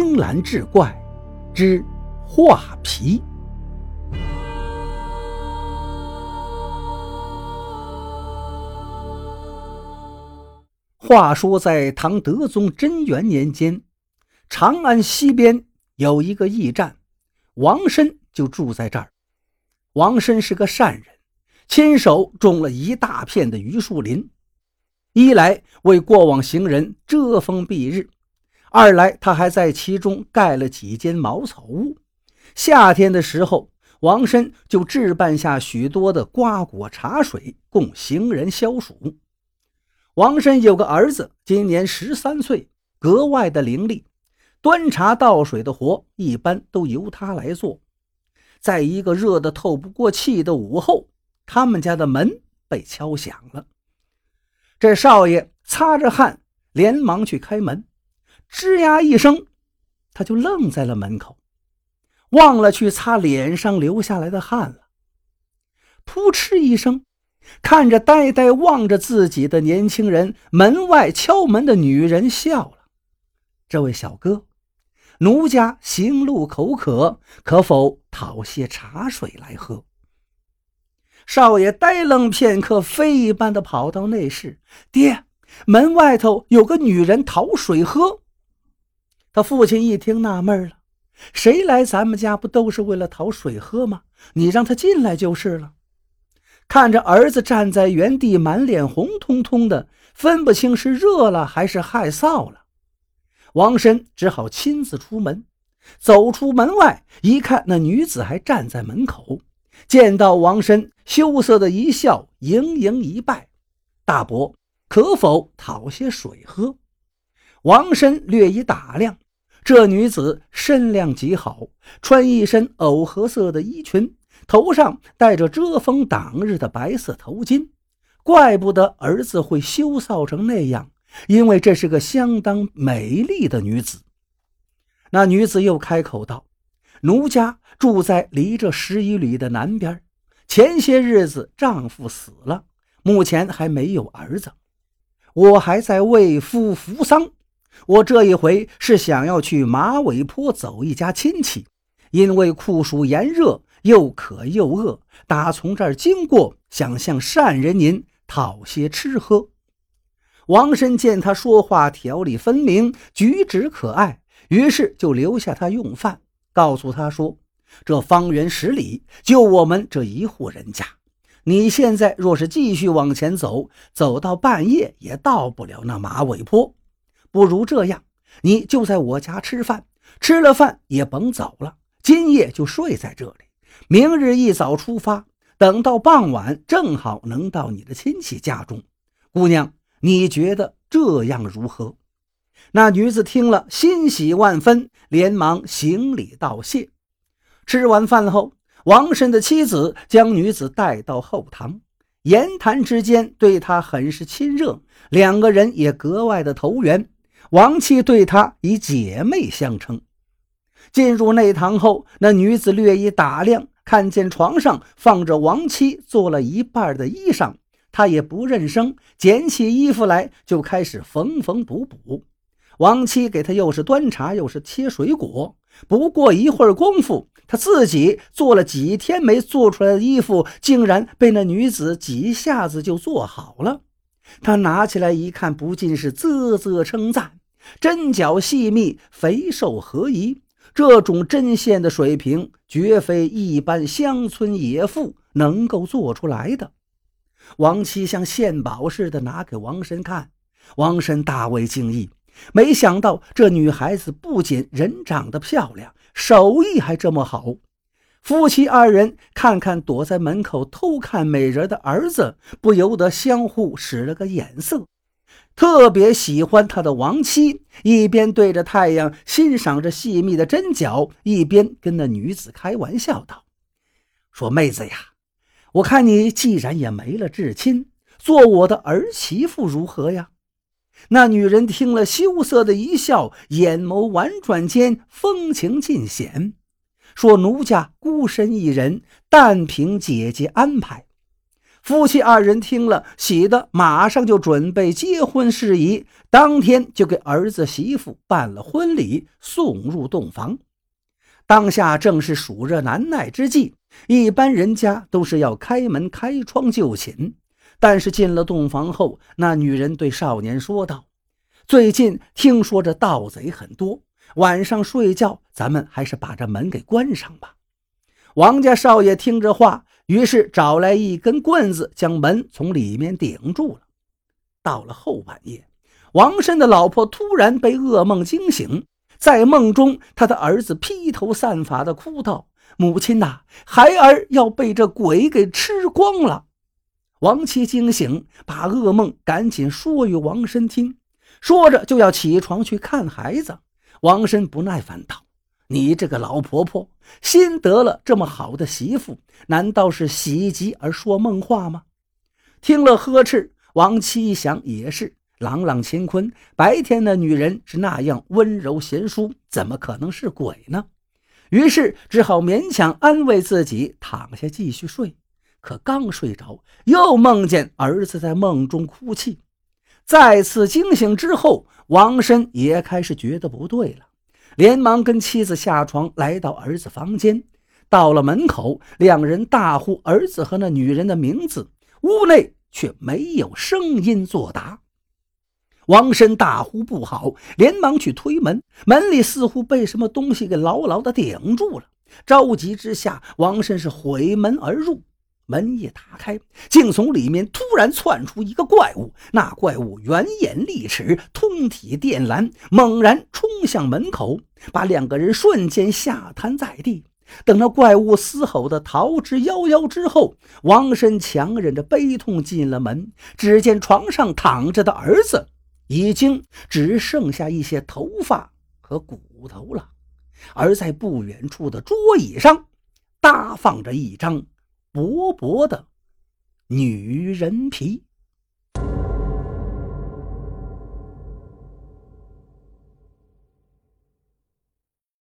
青蓝志怪之画皮。话说，在唐德宗贞元年间，长安西边有一个驿站，王申就住在这儿。王申是个善人，亲手种了一大片的榆树林，一来为过往行人遮风避日，二来他还在其中盖了几间茅草屋。夏天的时候，王申就置办下许多的瓜果茶水，供行人消暑。王申有个儿子，今年十三岁，格外的伶俐，端茶倒水的活一般都由他来做。在一个热得透不过气的午后，他们家的门被敲响了。这少爷擦着汗，连忙去开门，吱呀一声，他就愣在了门口，忘了去擦脸上流下来的汗了。扑哧一声。看着呆呆望着自己的年轻人，门外敲门的女人笑了：“这位小哥，奴家行路口渴，可否讨些茶水来喝？”少爷呆愣片刻，飞一般的跑到内室：“爹，门外头有个女人讨水喝。”他父亲一听纳闷了：“谁来咱们家不都是为了讨水喝吗？你让他进来就是了。”看着儿子站在原地，满脸红彤彤的，分不清是热了还是害臊了。王申只好亲自出门。走出门外，一看那女子还站在门口，见到王申，羞涩的一笑，盈盈一拜：“大伯，可否讨些水喝？”王申略一打量，这女子身量极好，穿一身藕荷色的衣裙。头上戴着遮风挡日的白色头巾，怪不得儿子会羞臊成那样，因为这是个相当美丽的女子。那女子又开口道：“奴家住在离这十一里的南边，前些日子丈夫死了，目前还没有儿子，我还在为夫扶丧。我这一回是想要去马尾坡走一家亲戚，因为酷暑炎热。”又渴又饿，打从这儿经过，想向善人您讨些吃喝。王申见他说话条理分明，举止可爱，于是就留下他用饭，告诉他说：“这方圆十里就我们这一户人家，你现在若是继续往前走，走到半夜也到不了那马尾坡。不如这样，你就在我家吃饭，吃了饭也甭走了，今夜就睡在这里。”明日一早出发，等到傍晚，正好能到你的亲戚家中。姑娘，你觉得这样如何？那女子听了，欣喜万分，连忙行礼道谢。吃完饭后，王婶的妻子将女子带到后堂，言谈之间对她很是亲热，两个人也格外的投缘。王妻对她以姐妹相称。进入内堂后，那女子略一打量。看见床上放着王妻做了一半的衣裳，他也不认生，捡起衣服来就开始缝缝补补。王妻给他又是端茶又是切水果，不过一会儿功夫，他自己做了几天没做出来的衣服，竟然被那女子几下子就做好了。他拿起来一看，不禁是啧啧称赞：针脚细密，肥瘦合宜。这种针线的水平，绝非一般乡村野妇能够做出来的。王七像献宝似的拿给王婶看，王婶大为惊异，没想到这女孩子不仅人长得漂亮，手艺还这么好。夫妻二人看看躲在门口偷看美人的儿子，不由得相互使了个眼色。特别喜欢他的亡妻，一边对着太阳欣赏着细密的针脚，一边跟那女子开玩笑道：“说妹子呀，我看你既然也没了至亲，做我的儿媳妇如何呀？”那女人听了，羞涩的一笑，眼眸婉转间风情尽显，说：“奴家孤身一人，但凭姐姐安排。”夫妻二人听了，喜得马上就准备结婚事宜，当天就给儿子媳妇办了婚礼，送入洞房。当下正是暑热难耐之际，一般人家都是要开门开窗就寝。但是进了洞房后，那女人对少年说道：“最近听说这盗贼很多，晚上睡觉咱们还是把这门给关上吧。”王家少爷听这话。于是找来一根棍子，将门从里面顶住了。到了后半夜，王申的老婆突然被噩梦惊醒，在梦中，他的儿子披头散发的哭道：“母亲呐，孩儿要被这鬼给吃光了！”王妻惊醒，把噩梦赶紧说与王申听，说着就要起床去看孩子。王申不耐烦道。你这个老婆婆，新得了这么好的媳妇，难道是喜极而说梦话吗？听了呵斥，王七一想也是，朗朗乾坤，白天的女人是那样温柔贤淑，怎么可能是鬼呢？于是只好勉强安慰自己，躺下继续睡。可刚睡着，又梦见儿子在梦中哭泣。再次惊醒之后，王申也开始觉得不对了。连忙跟妻子下床，来到儿子房间。到了门口，两人大呼儿子和那女人的名字，屋内却没有声音作答。王申大呼不好，连忙去推门，门里似乎被什么东西给牢牢地顶住了。着急之下，王申是毁门而入。门一打开，竟从里面突然窜出一个怪物。那怪物圆眼利齿，通体电蓝，猛然冲向门口，把两个人瞬间吓瘫在地。等那怪物嘶吼的逃之夭夭之后，王申强忍着悲痛进了门。只见床上躺着的儿子，已经只剩下一些头发和骨头了。而在不远处的桌椅上，搭放着一张。薄薄的女人皮。